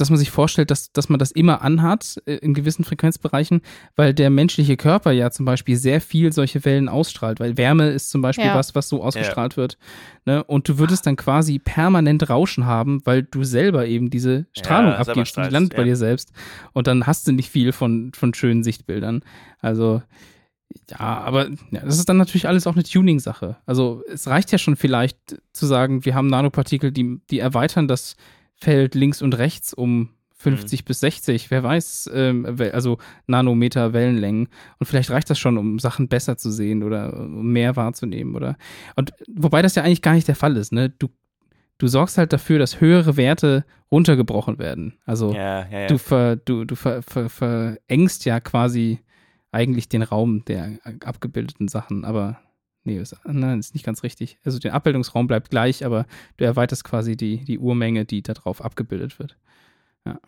Speaker 3: dass man sich vorstellt, dass, dass man das immer anhat äh, in gewissen Frequenzbereichen, weil der menschliche Körper ja zum Beispiel sehr viel solche Wellen ausstrahlt, weil Wärme ist zum Beispiel
Speaker 2: Ja.
Speaker 3: was, was so ausgestrahlt wird. Ne? Und du würdest dann quasi permanent Rauschen haben, weil du selber eben diese Strahlung
Speaker 1: selber
Speaker 3: abgibst und die landet bei
Speaker 1: ja.
Speaker 3: dir selbst. Und dann hast du nicht viel von, von schönen Sichtbildern. Also ja, aber ja, das ist dann natürlich alles auch eine Tuning-Sache. Also es reicht ja schon vielleicht zu sagen, wir haben Nanopartikel, die, die erweitern das Feld links und rechts um 50 bis 60, wer weiß, ähm, also Nanometer Wellenlängen. Und vielleicht reicht das schon, um Sachen besser zu sehen oder um mehr wahrzunehmen. Oder und wobei das ja eigentlich gar nicht der Fall ist, ne? Du, du sorgst halt dafür, dass höhere Werte runtergebrochen werden. Also
Speaker 1: Ja, ja, ja.
Speaker 3: du, ver, du, du ver, ver, verengst ja quasi eigentlich den Raum der abgebildeten Sachen, aber nee, ist, nein, ist nicht ganz richtig. Also der Abbildungsraum bleibt gleich, aber du erweiterst quasi die, die Urmenge, die da drauf abgebildet wird. Ja.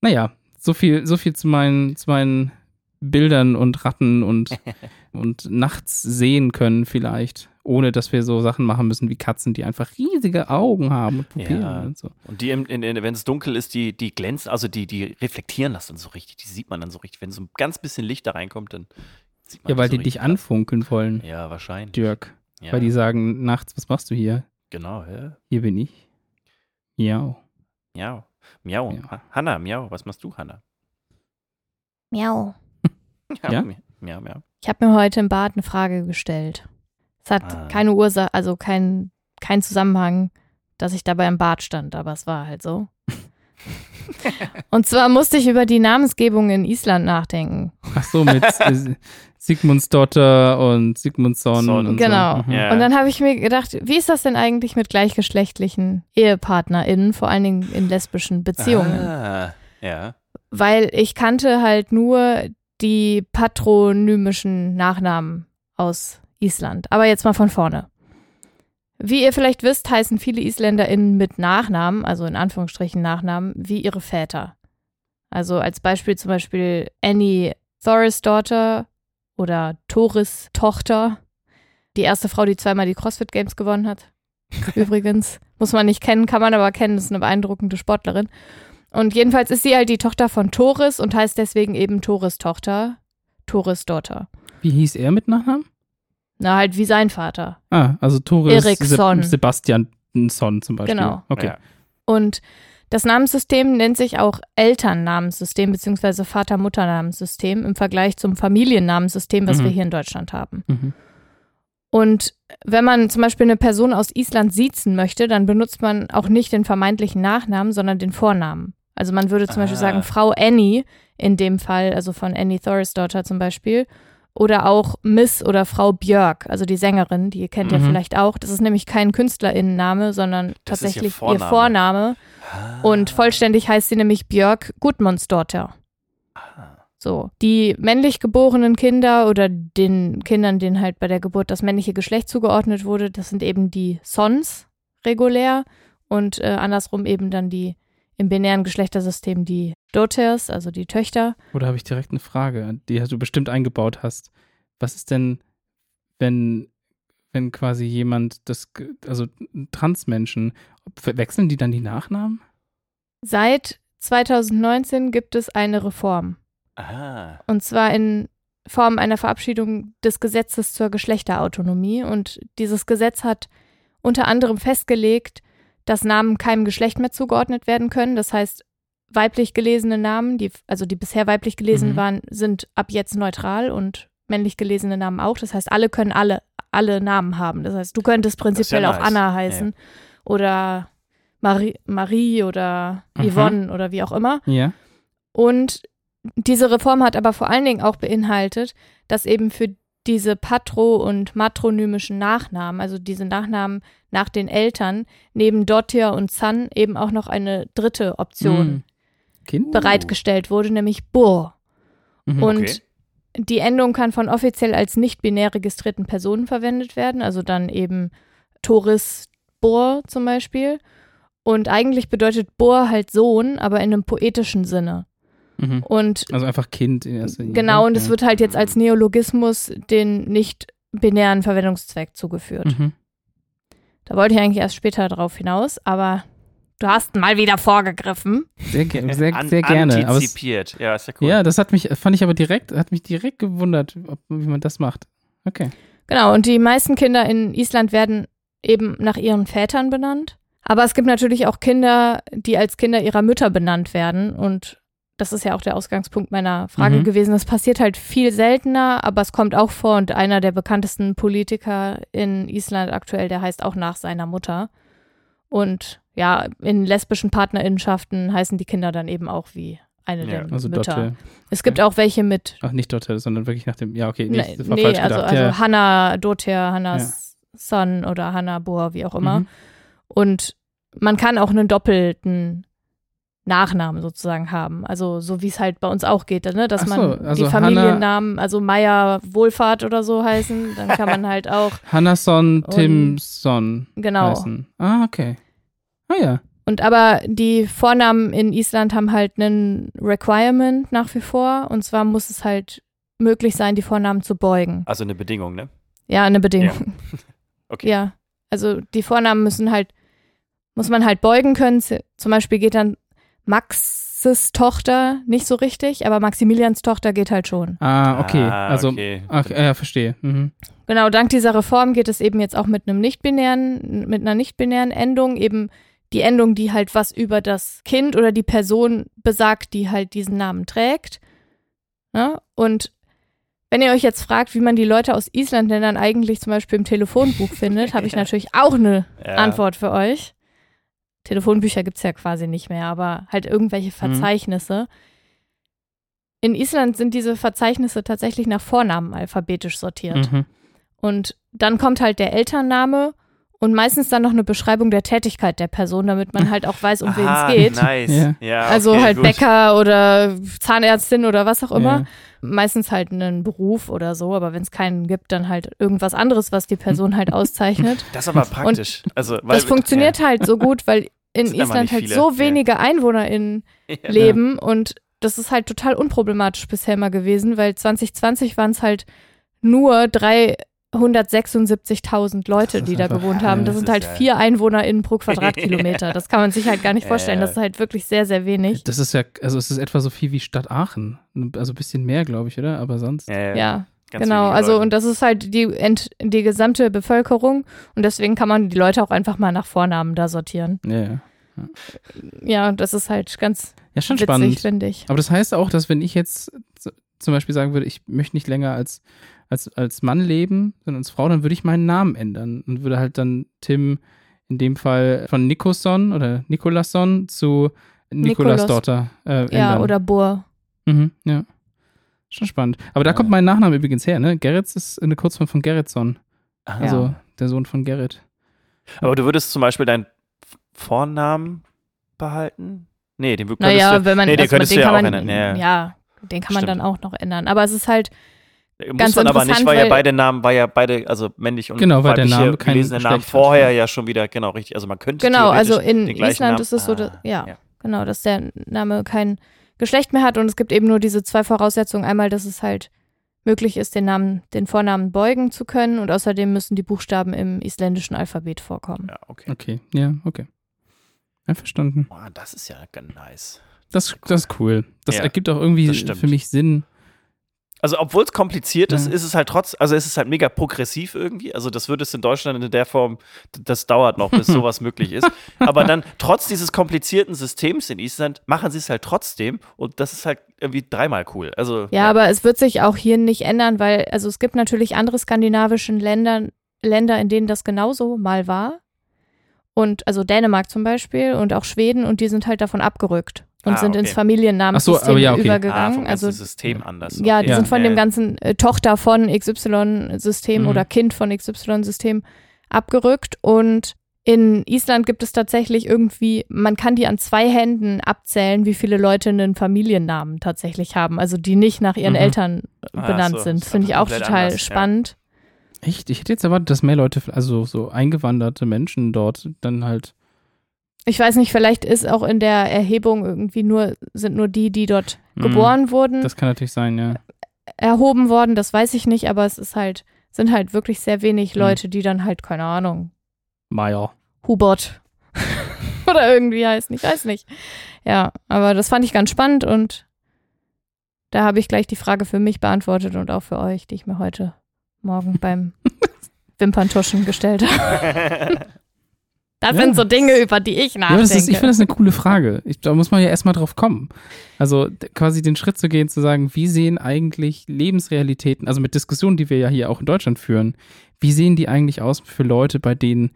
Speaker 3: Naja, so viel, so viel zu meinen, zu meinen Bildern und Ratten und, und nachts sehen können vielleicht, ohne dass wir so Sachen machen müssen wie Katzen, die einfach riesige Augen haben und Pupillen
Speaker 1: Ja.
Speaker 3: und so.
Speaker 1: Und die, wenn es dunkel ist, die, die glänzen, also die, die reflektieren das dann so richtig. Die sieht man dann so richtig. Wenn so ein ganz bisschen Licht da reinkommt, dann
Speaker 3: Ja, weil
Speaker 1: so
Speaker 3: die dich
Speaker 1: richtig.
Speaker 3: anfunkeln wollen,
Speaker 1: Ja, wahrscheinlich.
Speaker 3: Dirk.
Speaker 1: Ja,
Speaker 3: Weil die sagen nachts, was machst du hier?
Speaker 1: genau, ja.
Speaker 3: Hier bin ich. Ja.
Speaker 1: Miau. Miau.
Speaker 3: Ja.
Speaker 1: Ha- Hanna, miau. Was machst du, Hanna?
Speaker 2: Miau.
Speaker 3: Ja?
Speaker 1: mi- Miau, miau.
Speaker 2: Ich habe mir heute im Bad eine Frage gestellt. Es hat
Speaker 1: Ah.
Speaker 2: keine Ursache, also kein, kein Zusammenhang, dass ich dabei im Bad stand, aber es war halt so. Und zwar musste ich über die Namensgebung in Island nachdenken.
Speaker 3: Ach so, mit äh, Sigmundsdotter und Sigmundsson
Speaker 1: Son.
Speaker 3: und
Speaker 2: Genau.
Speaker 3: so. Mhm.
Speaker 1: Ja.
Speaker 2: Und dann habe ich mir gedacht, wie ist das denn eigentlich mit gleichgeschlechtlichen EhepartnerInnen, vor allen Dingen in lesbischen Beziehungen?
Speaker 1: Ah, ja.
Speaker 2: Weil ich kannte halt nur die patronymischen Nachnamen aus Island. Aber jetzt mal von vorne. Wie ihr vielleicht wisst, heißen viele IsländerInnen mit Nachnamen, also in Anführungsstrichen Nachnamen, wie ihre Väter. Also als Beispiel zum Beispiel Annie Thoris Daughter oder Toris Tochter. Die erste Frau, die zweimal die CrossFit Games gewonnen hat. Übrigens. Muss man nicht kennen, kann man aber kennen, ist eine beeindruckende Sportlerin. Und jedenfalls ist sie halt die Tochter von Toris und heißt deswegen eben Toris Tochter, Toris Daughter.
Speaker 3: Wie hieß er mit Nachnamen?
Speaker 2: Na, halt wie sein Vater.
Speaker 3: Ah, also Toris
Speaker 2: Eriksson.
Speaker 3: Seb Sebastiansson zum Beispiel.
Speaker 2: Genau.
Speaker 3: Okay.
Speaker 1: Ja.
Speaker 2: Und das Namenssystem nennt sich auch Elternnamenssystem bzw. Vater-Mutter-Namenssystem im Vergleich zum Familiennamenssystem, was
Speaker 3: Mhm.
Speaker 2: wir hier in Deutschland haben.
Speaker 3: Mhm.
Speaker 2: Und wenn man zum Beispiel eine Person aus Island siezen möchte, dann benutzt man auch nicht den vermeintlichen Nachnamen, sondern den Vornamen. Also man würde zum Beispiel
Speaker 1: Ah.
Speaker 2: sagen Frau Annie in dem Fall, also von Annie Thorisdottir zum Beispiel. Oder auch Miss oder Frau Björk, also die Sängerin, die ihr kennt
Speaker 3: Mhm.
Speaker 2: ja vielleicht auch. Das ist nämlich kein KünstlerInnenname, sondern
Speaker 1: Das ist ihr
Speaker 2: tatsächlich ihr
Speaker 1: Vorname.
Speaker 2: Vorname.
Speaker 1: Ah.
Speaker 2: Und vollständig heißt sie nämlich Björk Gudmundsdottir.
Speaker 1: Ah.
Speaker 2: So. Die männlich geborenen Kinder oder den Kindern, denen halt bei der Geburt das männliche Geschlecht zugeordnet wurde, das sind eben die Sons regulär und äh, andersrum eben dann die im binären Geschlechtersystem die Daughters, also die Töchter.
Speaker 3: Oder habe ich direkt eine Frage, die du bestimmt eingebaut hast. Was ist denn, wenn, wenn quasi jemand das, also Transmenschen, verwechseln die dann die Nachnamen?
Speaker 2: Seit 2019 gibt es eine Reform.
Speaker 1: Ah.
Speaker 2: Und zwar in Form einer Verabschiedung des Gesetzes zur Geschlechterautonomie. Und dieses Gesetz hat unter anderem festgelegt, dass Namen keinem Geschlecht mehr zugeordnet werden können. Das heißt, weiblich gelesene Namen, die, also die bisher weiblich gelesen
Speaker 3: Mhm.
Speaker 2: waren, sind ab jetzt neutral und männlich gelesene Namen auch. Das heißt, alle können alle, alle Namen haben. Das heißt, du könntest prinzipiell
Speaker 1: ja
Speaker 2: auch
Speaker 1: nice.
Speaker 2: Anna heißen oder Marie, Marie oder
Speaker 3: Mhm.
Speaker 2: Yvonne oder wie auch immer.
Speaker 3: Ja.
Speaker 2: Und diese Reform hat aber vor allen Dingen auch beinhaltet, dass eben für diese patro- und matronymischen Nachnamen, also diese Nachnamen nach den Eltern, neben Dottir und San eben auch noch eine dritte Option.
Speaker 3: Kind?
Speaker 2: bereitgestellt wurde, nämlich Bur.
Speaker 3: Mhm.
Speaker 2: Und
Speaker 1: Okay.
Speaker 2: die Endung kann von offiziell als nicht binär registrierten Personen verwendet werden, also dann eben Toris Bor zum Beispiel. Und eigentlich bedeutet Bor halt Sohn, aber in einem poetischen Sinne.
Speaker 3: Mhm.
Speaker 2: Und
Speaker 3: Also einfach Kind in erster Linie.
Speaker 2: genau, und es wird halt jetzt als Neologismus den nicht binären Verwendungszweck zugeführt.
Speaker 3: Mhm.
Speaker 2: Da wollte ich eigentlich erst später drauf hinaus, aber du hast mal wieder vorgegriffen.
Speaker 3: Sehr, ge- sehr,
Speaker 1: An-
Speaker 3: sehr gerne. Aber es,
Speaker 1: Antizipiert. ja, ist ja cool.
Speaker 3: Ja, das hat mich, fand ich aber direkt, hat mich direkt gewundert, ob, wie man das macht. Okay.
Speaker 2: Genau, und die meisten Kinder in Island werden eben nach ihren Vätern benannt. Aber es gibt natürlich auch Kinder, die als Kinder ihrer Mütter benannt werden. Und das ist ja auch der Ausgangspunkt meiner Frage
Speaker 3: Mhm.
Speaker 2: gewesen. Das passiert halt viel seltener, aber es kommt auch vor. Und einer der bekanntesten Politiker in Island aktuell, der heißt auch nach seiner Mutter. Und ja, in lesbischen Partnerinnenschaften heißen die Kinder dann eben auch wie eine
Speaker 1: Ja,
Speaker 2: der
Speaker 3: Also
Speaker 2: Mütter.
Speaker 3: Dotte.
Speaker 2: Es gibt auch welche mit
Speaker 3: Ach, nicht Dotte, sondern wirklich nach dem, ja, okay, nee,
Speaker 2: Nee, nee also,
Speaker 3: gedacht.
Speaker 2: also
Speaker 3: ja.
Speaker 2: Hannah Dotir, Hannahs Son oder Hannah Bohr, wie auch immer.
Speaker 3: Mhm.
Speaker 2: Und man kann auch einen doppelten Nachnamen sozusagen haben. Also so wie es halt bei uns auch geht, ne? dass
Speaker 3: so,
Speaker 2: man
Speaker 3: also
Speaker 2: die Familiennamen, also Meier Wohlfahrt oder so heißen, dann kann man halt auch,
Speaker 3: Hannason Timson
Speaker 2: genau.
Speaker 3: heißen. Ah, okay. Ah ja.
Speaker 2: Und aber die Vornamen in Island haben halt einen Requirement nach wie vor. Und zwar muss es halt möglich sein, die Vornamen zu beugen.
Speaker 1: Also eine Bedingung, ne?
Speaker 2: Ja, eine Bedingung.
Speaker 1: Okay.
Speaker 2: Ja, also die Vornamen müssen halt, muss man halt beugen können. Z- Zum Beispiel geht dann Maxes Tochter nicht so richtig, aber Maximilians Tochter geht halt schon.
Speaker 3: Ah, okay.
Speaker 1: Ah,
Speaker 3: also,
Speaker 1: okay.
Speaker 3: okay, ja, verstehe. Mhm.
Speaker 2: Genau, dank dieser Reform geht es eben jetzt auch mit einem nicht-binären, mit einer nicht-binären Endung, eben die Endung, die halt was über das Kind oder die Person besagt, die halt diesen Namen trägt. Ja? Und wenn ihr euch jetzt fragt, wie man die Leute aus Island denn dann eigentlich zum Beispiel im Telefonbuch findet, habe ich natürlich auch eine
Speaker 1: Ja.
Speaker 2: Antwort für euch. Telefonbücher gibt es ja quasi nicht mehr, aber halt irgendwelche Verzeichnisse. In Island sind diese Verzeichnisse tatsächlich nach Vornamen alphabetisch sortiert.
Speaker 3: Mhm.
Speaker 2: Und dann kommt halt der Elternname und meistens dann noch eine Beschreibung der Tätigkeit der Person, damit man halt auch weiß, um wen es geht.
Speaker 1: Nice.
Speaker 3: Ja.
Speaker 1: Ja.
Speaker 2: Also
Speaker 1: okay,
Speaker 2: halt
Speaker 1: gut.
Speaker 2: Bäcker oder Zahnärztin oder was auch immer.
Speaker 3: Ja.
Speaker 2: Meistens halt einen Beruf oder so, aber wenn es keinen gibt, dann halt irgendwas anderes, was die Person halt auszeichnet.
Speaker 1: Das ist aber praktisch. also, weil,
Speaker 2: das funktioniert halt so gut, weil in Island halt
Speaker 1: viele,
Speaker 2: so
Speaker 1: ja.
Speaker 2: wenige EinwohnerInnen
Speaker 1: Ja.
Speaker 2: leben und das ist halt total unproblematisch bisher mal gewesen, weil 2020 waren es halt nur 376.000 Leute, die da gewohnt haben. Das
Speaker 1: das
Speaker 2: sind halt
Speaker 1: ja-
Speaker 2: vier EinwohnerInnen pro Quadratkilometer. Das kann man sich halt gar nicht vorstellen. Das ist halt wirklich sehr, sehr wenig.
Speaker 3: Das ist ja, also es ist etwa so viel wie Stadt Aachen. Also ein bisschen mehr, glaube ich, oder? Aber sonst.
Speaker 1: Ja, ja,
Speaker 2: genau. Also und das ist halt die, ent, die gesamte Bevölkerung und deswegen kann man die Leute auch einfach mal nach Vornamen da sortieren.
Speaker 3: Ja, ja.
Speaker 2: Ja, das ist halt ganz
Speaker 3: Ja, schon
Speaker 2: witzig,
Speaker 3: spannend.
Speaker 2: finde ich.
Speaker 3: Aber das heißt auch, dass wenn ich jetzt zum Beispiel sagen würde, ich möchte nicht länger als, als, als Mann leben, sondern als Frau, dann würde ich meinen Namen ändern und würde halt dann Tim in dem Fall von Nikosson oder Nikolasson zu Nikolas. Daughter äh, ändern.
Speaker 2: Ja, oder Bohr.
Speaker 3: Mhm, ja. Schon spannend. Aber da
Speaker 1: Ja.
Speaker 3: kommt mein Nachname übrigens her, ne? Gerritz ist eine Kurzform von Gerritsson.
Speaker 1: Ah.
Speaker 3: Also der Sohn von Gerrit.
Speaker 1: Aber du würdest zum Beispiel deinen Vornamen behalten? Nee, den könntest
Speaker 2: Naja,
Speaker 1: du,
Speaker 2: wenn man,
Speaker 1: nee, den
Speaker 2: also,
Speaker 1: könntest
Speaker 2: den
Speaker 1: du ja
Speaker 2: kann
Speaker 1: auch
Speaker 2: man,
Speaker 1: ändern. Ja.
Speaker 2: ja, den kann man
Speaker 1: Stimmt.
Speaker 2: dann auch noch ändern. Aber es ist halt,
Speaker 1: Muss
Speaker 2: ganz
Speaker 1: man aber nicht,
Speaker 2: interessant,
Speaker 1: weil ja
Speaker 2: weil-
Speaker 1: beide Namen, weil ja beide, also männlich und
Speaker 3: Genau, weil der
Speaker 1: weibliche
Speaker 3: Name kein
Speaker 1: gelesene Namen vorher
Speaker 3: ja.
Speaker 1: schon wieder, genau, richtig. Also man könnte
Speaker 2: genau, also in Island
Speaker 1: Namen,
Speaker 2: ist es so, dass,
Speaker 1: Ah,
Speaker 2: ja,
Speaker 1: ja.
Speaker 2: genau, dass der Name kein Geschlecht mehr hat und es gibt eben nur diese zwei Voraussetzungen. Einmal, dass es halt möglich ist, den Namen, den Vornamen beugen zu können und außerdem müssen die Buchstaben im isländischen Alphabet vorkommen.
Speaker 1: Ja, okay.
Speaker 3: Okay, ja, okay. Einverstanden.
Speaker 1: Boah, das ist ja ganz nice.
Speaker 3: Das, das ist cool. Das
Speaker 1: Ja,
Speaker 3: ergibt auch irgendwie für mich Sinn.
Speaker 1: Also, obwohl es kompliziert ist,
Speaker 3: Ja.
Speaker 1: ist es halt trotz, also es ist halt mega progressiv irgendwie. Also, das wird es in Deutschland in der Form, das dauert noch, bis sowas möglich ist. Aber dann, trotz dieses komplizierten Systems in Island, machen sie es halt trotzdem und das ist halt irgendwie dreimal cool. Also,
Speaker 2: Ja, aber es wird sich auch hier nicht ändern, weil, also es gibt natürlich andere skandinavischen Länder, Länder, in denen das genauso mal war. Und also Dänemark zum Beispiel und auch Schweden und die sind halt davon abgerückt. Und
Speaker 1: Ah,
Speaker 2: sind
Speaker 1: okay.
Speaker 2: ins Familiennamenssystem
Speaker 3: so, aber ja, okay.
Speaker 1: Ah,
Speaker 2: übergegangen.
Speaker 1: vom ganzen
Speaker 2: also
Speaker 1: System anders.
Speaker 2: ja,
Speaker 1: okay.
Speaker 2: die sind von
Speaker 1: Ja,
Speaker 2: dem
Speaker 1: ja.
Speaker 2: ganzen äh, Tochter von XY-System
Speaker 3: Mhm.
Speaker 2: oder Kind von XY-System abgerückt. Und in Island gibt es tatsächlich irgendwie, man kann die an zwei Händen abzählen, wie viele Leute einen Familiennamen tatsächlich haben. Also die nicht nach ihren
Speaker 3: Mhm.
Speaker 2: Eltern
Speaker 1: Ah,
Speaker 2: benannt
Speaker 1: so.
Speaker 2: sind. Finde ich auch total
Speaker 1: anders, ja.
Speaker 2: spannend.
Speaker 3: Echt? Ich hätte jetzt erwartet, dass mehr Leute, also so eingewanderte Menschen dort dann halt.
Speaker 2: Ich weiß nicht, vielleicht ist auch in der Erhebung irgendwie nur, sind nur die, die dort
Speaker 3: Mhm.
Speaker 2: geboren wurden,
Speaker 3: Das kann natürlich sein, ja.
Speaker 2: erhoben worden, das weiß ich nicht, aber es ist halt, sind halt wirklich sehr wenig
Speaker 3: Mhm.
Speaker 2: Leute, die dann halt, keine Ahnung,
Speaker 3: Meier.
Speaker 2: Hubert oder irgendwie heißen, ich weiß nicht. Ja, aber das fand ich ganz spannend und da habe ich gleich die Frage für mich beantwortet und auch für euch, die ich mir heute Morgen beim Wimperntuschen gestellt habe. Das
Speaker 3: Ja.
Speaker 2: sind so Dinge, über die ich
Speaker 3: Ja,
Speaker 2: nachdenke.
Speaker 3: das ist, ich finde das eine coole Frage. Ich, da muss man ja erstmal drauf kommen. Also quasi den Schritt zu gehen, zu sagen, wie sehen eigentlich Lebensrealitäten, also mit Diskussionen, die wir ja hier auch in Deutschland führen, wie sehen die eigentlich aus für Leute, bei denen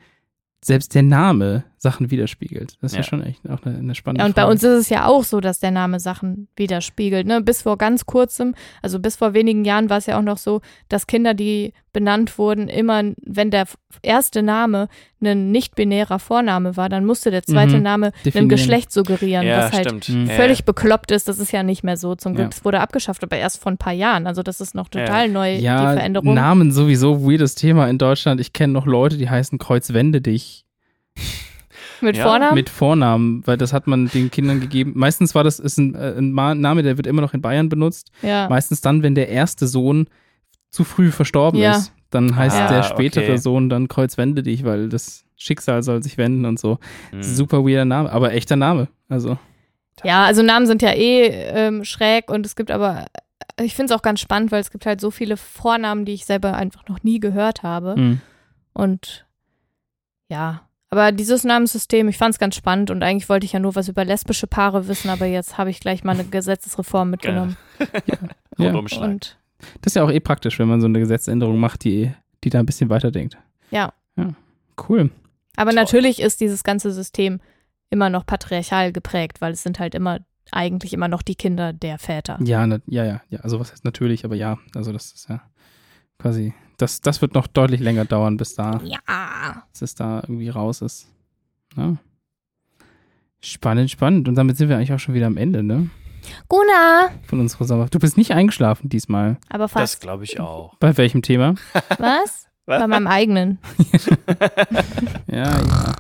Speaker 3: selbst der Name Sachen widerspiegelt? Das ist ja,
Speaker 1: Ja.
Speaker 3: schon echt auch eine, eine spannende
Speaker 2: Ja, und bei
Speaker 3: Frage.
Speaker 2: uns ist es ja auch so, dass der Name Sachen widerspiegelt. Ne? Bis vor ganz kurzem, also bis vor wenigen Jahren war es ja auch noch so, dass Kinder, die benannt wurden, immer, wenn der erste Name ein nicht-binärer Vorname war, dann musste der zweite
Speaker 3: Mhm.
Speaker 2: Name
Speaker 3: Definieren.
Speaker 2: einem Geschlecht suggerieren,
Speaker 1: ja,
Speaker 2: was halt
Speaker 1: stimmt.
Speaker 3: Mhm.
Speaker 1: Ja,
Speaker 2: völlig bekloppt ist. Das ist ja nicht mehr so. Zum Glück,
Speaker 3: Ja.
Speaker 2: es wurde abgeschafft, aber erst vor ein paar Jahren. Also das ist noch
Speaker 1: Ja.
Speaker 2: total neu, die
Speaker 3: ja,
Speaker 2: Veränderung.
Speaker 3: Namen sowieso weirdes Thema in Deutschland. Ich kenne noch Leute, die heißen Kreuzwende dich
Speaker 2: Mit
Speaker 1: Ja,
Speaker 2: Vornamen?
Speaker 3: mit Vornamen, weil das hat man den Kindern gegeben. Meistens war das ist ein, äh, ein Name, der wird immer noch in Bayern benutzt.
Speaker 2: ja.
Speaker 3: Meistens dann, wenn der erste Sohn zu früh verstorben
Speaker 2: Ja.
Speaker 3: ist. Dann heißt
Speaker 1: Ah,
Speaker 3: der spätere
Speaker 1: okay.
Speaker 3: Sohn dann Kreuzwende dich, weil das Schicksal soll sich wenden und so.
Speaker 1: Mhm.
Speaker 3: Super weirder Name, aber echter Name. Also,
Speaker 2: Ja, also Namen sind ja eh ähm, schräg und es gibt aber, ich finde es auch ganz spannend, weil es gibt halt so viele Vornamen, die ich selber einfach noch nie gehört habe.
Speaker 3: mh.
Speaker 2: Und ja, aber dieses Namenssystem, ich fand es ganz spannend und eigentlich wollte ich ja nur was über lesbische Paare wissen, aber jetzt habe ich gleich mal eine Gesetzesreform mitgenommen.
Speaker 3: ja.
Speaker 1: Rundumschlag.
Speaker 2: Und
Speaker 3: Das ist ja auch eh praktisch, wenn man so eine Gesetzänderung macht, die, die da ein bisschen weiterdenkt.
Speaker 2: Ja.
Speaker 3: Ja, cool.
Speaker 2: aber
Speaker 1: Toll.
Speaker 2: natürlich ist dieses ganze System immer noch patriarchal geprägt, weil es sind halt immer eigentlich immer noch die Kinder der Väter.
Speaker 3: Ja, na, ja, ja, ja. Also was heißt natürlich, aber ja, also das ist ja quasi, das, das wird noch deutlich länger dauern, bis da,
Speaker 2: Ja.
Speaker 3: bis es da irgendwie raus ist. Ja. Spannend, spannend. Und damit sind wir eigentlich auch schon wieder am Ende, ne?
Speaker 2: Gunnar!
Speaker 3: Von unserer Sommer. Du bist nicht eingeschlafen diesmal.
Speaker 2: Aber
Speaker 1: Das
Speaker 2: fast.
Speaker 1: glaube ich auch.
Speaker 3: Bei welchem Thema?
Speaker 2: Was? Bei meinem eigenen.
Speaker 3: Ja, ja.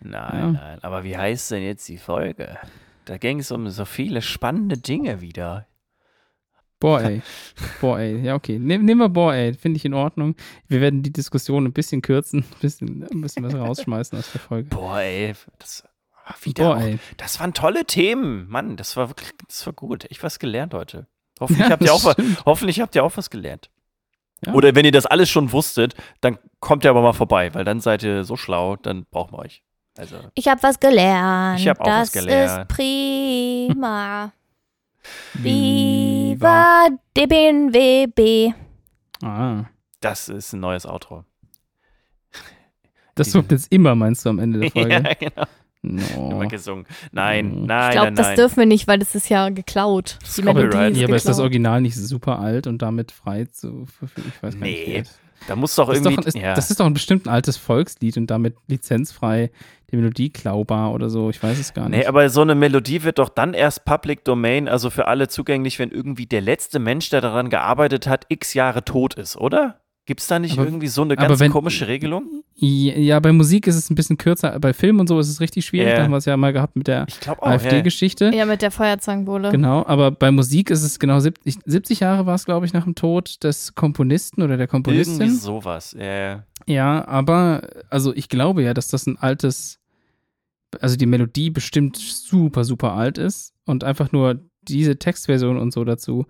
Speaker 1: Nein,
Speaker 3: Ja.
Speaker 1: nein. Aber wie heißt denn jetzt die Folge? Da ging es um so viele spannende Dinge wieder.
Speaker 3: Boah, ey. Boah, ey. Ja, okay. Nehm, nehmen wir Boah, ey. Finde ich in Ordnung. Wir werden die Diskussion ein bisschen kürzen, ein bisschen, ein bisschen was rausschmeißen aus der Folge.
Speaker 1: Boah, ey, das war wieder.
Speaker 3: Boah, ey.
Speaker 1: das waren tolle Themen. Mann, das war wirklich, das war gut. Ich was gelernt heute. Hoffentlich,
Speaker 3: Ja,
Speaker 1: habt ihr auch, was-
Speaker 3: stimmt.
Speaker 1: hoffentlich habt ihr auch was gelernt.
Speaker 3: Ja.
Speaker 1: Oder wenn ihr das alles schon wusstet, dann kommt ihr aber mal vorbei, weil dann seid ihr so schlau, dann brauchen wir euch. Also,
Speaker 2: Ich habe was gelernt.
Speaker 1: Ich hab auch was
Speaker 2: das
Speaker 1: gelernt.
Speaker 2: ist prima.
Speaker 3: Viva.
Speaker 2: Viva DBNWB.
Speaker 3: Ah.
Speaker 1: das ist ein neues Outro.
Speaker 3: Das kommt jetzt immer, meinst du, am Ende der Folge?
Speaker 1: ja, genau.
Speaker 3: No.
Speaker 1: Immer gesungen. Nein,
Speaker 3: Mhm.
Speaker 1: nein,
Speaker 2: Ich glaube,
Speaker 1: nein,
Speaker 2: das
Speaker 1: nein.
Speaker 2: dürfen wir nicht, weil das ist ja geklaut.
Speaker 1: Das
Speaker 2: Die
Speaker 1: ist
Speaker 2: Melodie
Speaker 1: Copyright.
Speaker 2: ist
Speaker 3: Ja, aber ist das
Speaker 2: geklaut.
Speaker 3: Original nicht super alt und damit frei zu verfügen? Ich weiß gar nicht.
Speaker 1: Nee,
Speaker 3: das-
Speaker 1: Da muss doch
Speaker 3: Das ist,
Speaker 1: irgendwie.
Speaker 3: doch, ist,
Speaker 1: ja.
Speaker 3: das ist doch ein bestimmt ein altes Volkslied und damit lizenzfrei die Melodie klaubar oder so. Ich weiß es gar nicht.
Speaker 1: Nee, aber so eine Melodie wird doch dann erst Public Domain, also für alle zugänglich, wenn irgendwie der letzte Mensch, der daran gearbeitet hat, x Jahre tot ist, oder? Gibt es da nicht
Speaker 3: Aber-
Speaker 1: irgendwie so eine
Speaker 3: aber
Speaker 1: ganz
Speaker 3: wenn-
Speaker 1: komische Regelung?
Speaker 3: ja, bei Musik ist es ein bisschen kürzer. Bei Film und so ist es richtig schwierig.
Speaker 1: Ja.
Speaker 3: Da haben wir es ja mal gehabt mit der
Speaker 1: auch. Ja.
Speaker 3: AfD-Geschichte.
Speaker 2: Ja, mit der Feuerzangenbowle.
Speaker 3: Genau, aber bei Musik ist es genau 70, 70 Jahre war es, glaube ich, nach dem Tod des Komponisten oder der
Speaker 1: Irgendwie
Speaker 3: Komponistin.
Speaker 1: sowas. Ja.
Speaker 3: Ja, aber also ich glaube ja, dass das ein altes, also die Melodie bestimmt super, super alt ist und einfach nur diese Textversion und so dazu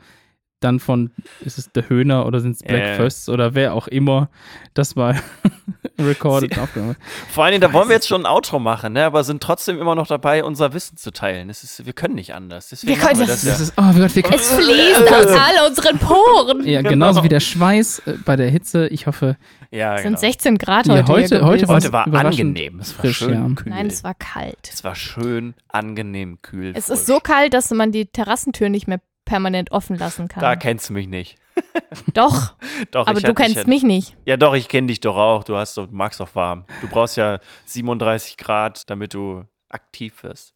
Speaker 3: dann von, ist es der Höhner oder sind es Black
Speaker 1: Ja, ja.
Speaker 3: Firsts oder wer auch immer, das war recorded aufgenommen.
Speaker 1: Vor allen Dingen, da wollen wir jetzt schon ein Outro machen, ne? aber sind trotzdem immer noch dabei, unser Wissen zu teilen. Das ist, wir können nicht anders. Deswegen
Speaker 2: Wir können
Speaker 1: machen
Speaker 2: das-
Speaker 3: Das
Speaker 1: ja.
Speaker 3: ist, oh Gott, wir können,
Speaker 2: Es fließt aus all unseren Poren.
Speaker 3: ja,
Speaker 1: Genau.
Speaker 3: genauso wie der Schweiß äh, bei der Hitze. Ich hoffe,
Speaker 1: ja,
Speaker 2: Es sind
Speaker 1: genau.
Speaker 2: 16 Grad
Speaker 3: Ja,
Speaker 2: heute.
Speaker 3: heute- heute
Speaker 1: Heute war angenehm. Es war
Speaker 3: frisch,
Speaker 1: schön
Speaker 3: ja.
Speaker 1: kühl.
Speaker 2: Nein, es war kalt.
Speaker 1: es war schön angenehm kühl.
Speaker 2: Es
Speaker 1: frisch.
Speaker 2: ist so kalt, dass man die Terrassentür nicht mehr permanent offen lassen kann.
Speaker 1: Da kennst du mich nicht.
Speaker 2: Doch,
Speaker 1: Doch,
Speaker 2: aber
Speaker 1: ich
Speaker 2: du kennst
Speaker 1: hatte-
Speaker 2: mich nicht.
Speaker 1: Ja, doch, ich kenne dich doch auch. Du hast doch, du magst doch warm. Du brauchst ja 37 Grad, damit du aktiv wirst.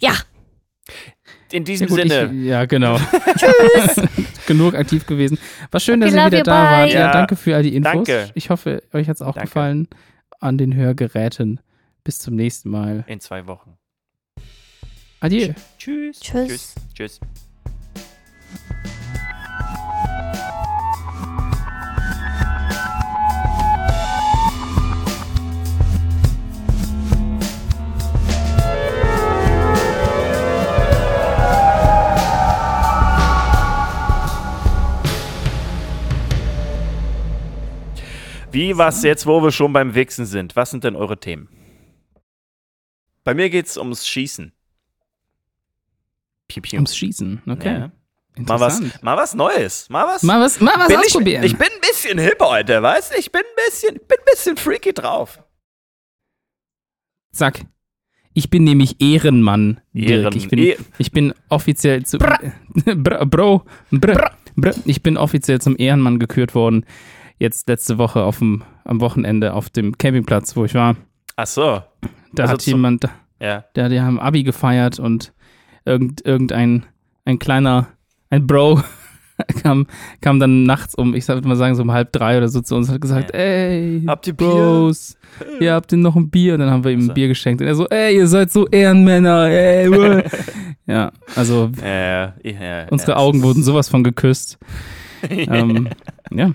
Speaker 2: Ja,
Speaker 1: In
Speaker 3: ja,
Speaker 1: diesem
Speaker 3: gut,
Speaker 1: Sinne.
Speaker 3: ich, ja genau. Tschüss. Genug aktiv gewesen. War schön,
Speaker 2: Okay,
Speaker 3: dass ihr wieder da
Speaker 2: bye.
Speaker 3: wart. Ja,
Speaker 1: Ja,
Speaker 3: danke für all die Infos.
Speaker 1: danke.
Speaker 3: Ich hoffe, euch hat es auch
Speaker 1: Danke.
Speaker 3: gefallen an den Hörgeräten. Bis zum nächsten Mal.
Speaker 1: in zwei Wochen.
Speaker 3: Adieu.
Speaker 1: Tschüss.
Speaker 2: Tschüss.
Speaker 1: Tschüss. Tschüss. Wie was jetzt, wo wir schon beim Wichsen sind? Was sind denn eure Themen? Bei mir geht's ums Schießen. Piu, piu.
Speaker 3: Ums Schießen. Okay.
Speaker 1: Ja. Mal was, mal was Neues. Mal was.
Speaker 3: Mal was, mal was
Speaker 1: bin ich,
Speaker 3: ausprobieren.
Speaker 1: ich bin ein bisschen hip heute, weißt du? Ich bin ein bisschen, ich bin ein bisschen freaky drauf.
Speaker 3: Zack. Ich bin nämlich Ehrenmann. Dirk.
Speaker 1: Ehren-
Speaker 3: ich, bin,
Speaker 1: Eh-
Speaker 3: ich bin offiziell zu. Bra. Bro. Br, Br, ich bin offiziell zum Ehrenmann gekürt worden. Jetzt letzte Woche auf dem, am Wochenende auf dem Campingplatz, wo ich war.
Speaker 1: Ach so.
Speaker 3: Da
Speaker 1: Also
Speaker 3: hat jemand,
Speaker 1: Ja.
Speaker 3: der, die haben Abi gefeiert und irgend, irgendein ein kleiner, ein Bro kam, kam dann nachts um, ich würde mal sagen, so um halb drei oder so zu uns und hat gesagt,
Speaker 1: Ja.
Speaker 3: ey,
Speaker 1: Habt ihr Bier?
Speaker 3: Bros, ihr habt ihr noch ein Bier? Und dann haben wir ihm
Speaker 1: So.
Speaker 3: ein Bier geschenkt. Und er so, ey, ihr seid so Ehrenmänner, ey. ja, also
Speaker 1: Ja, ja,
Speaker 3: unsere Augen wurden sowas von geküsst. ähm, ja,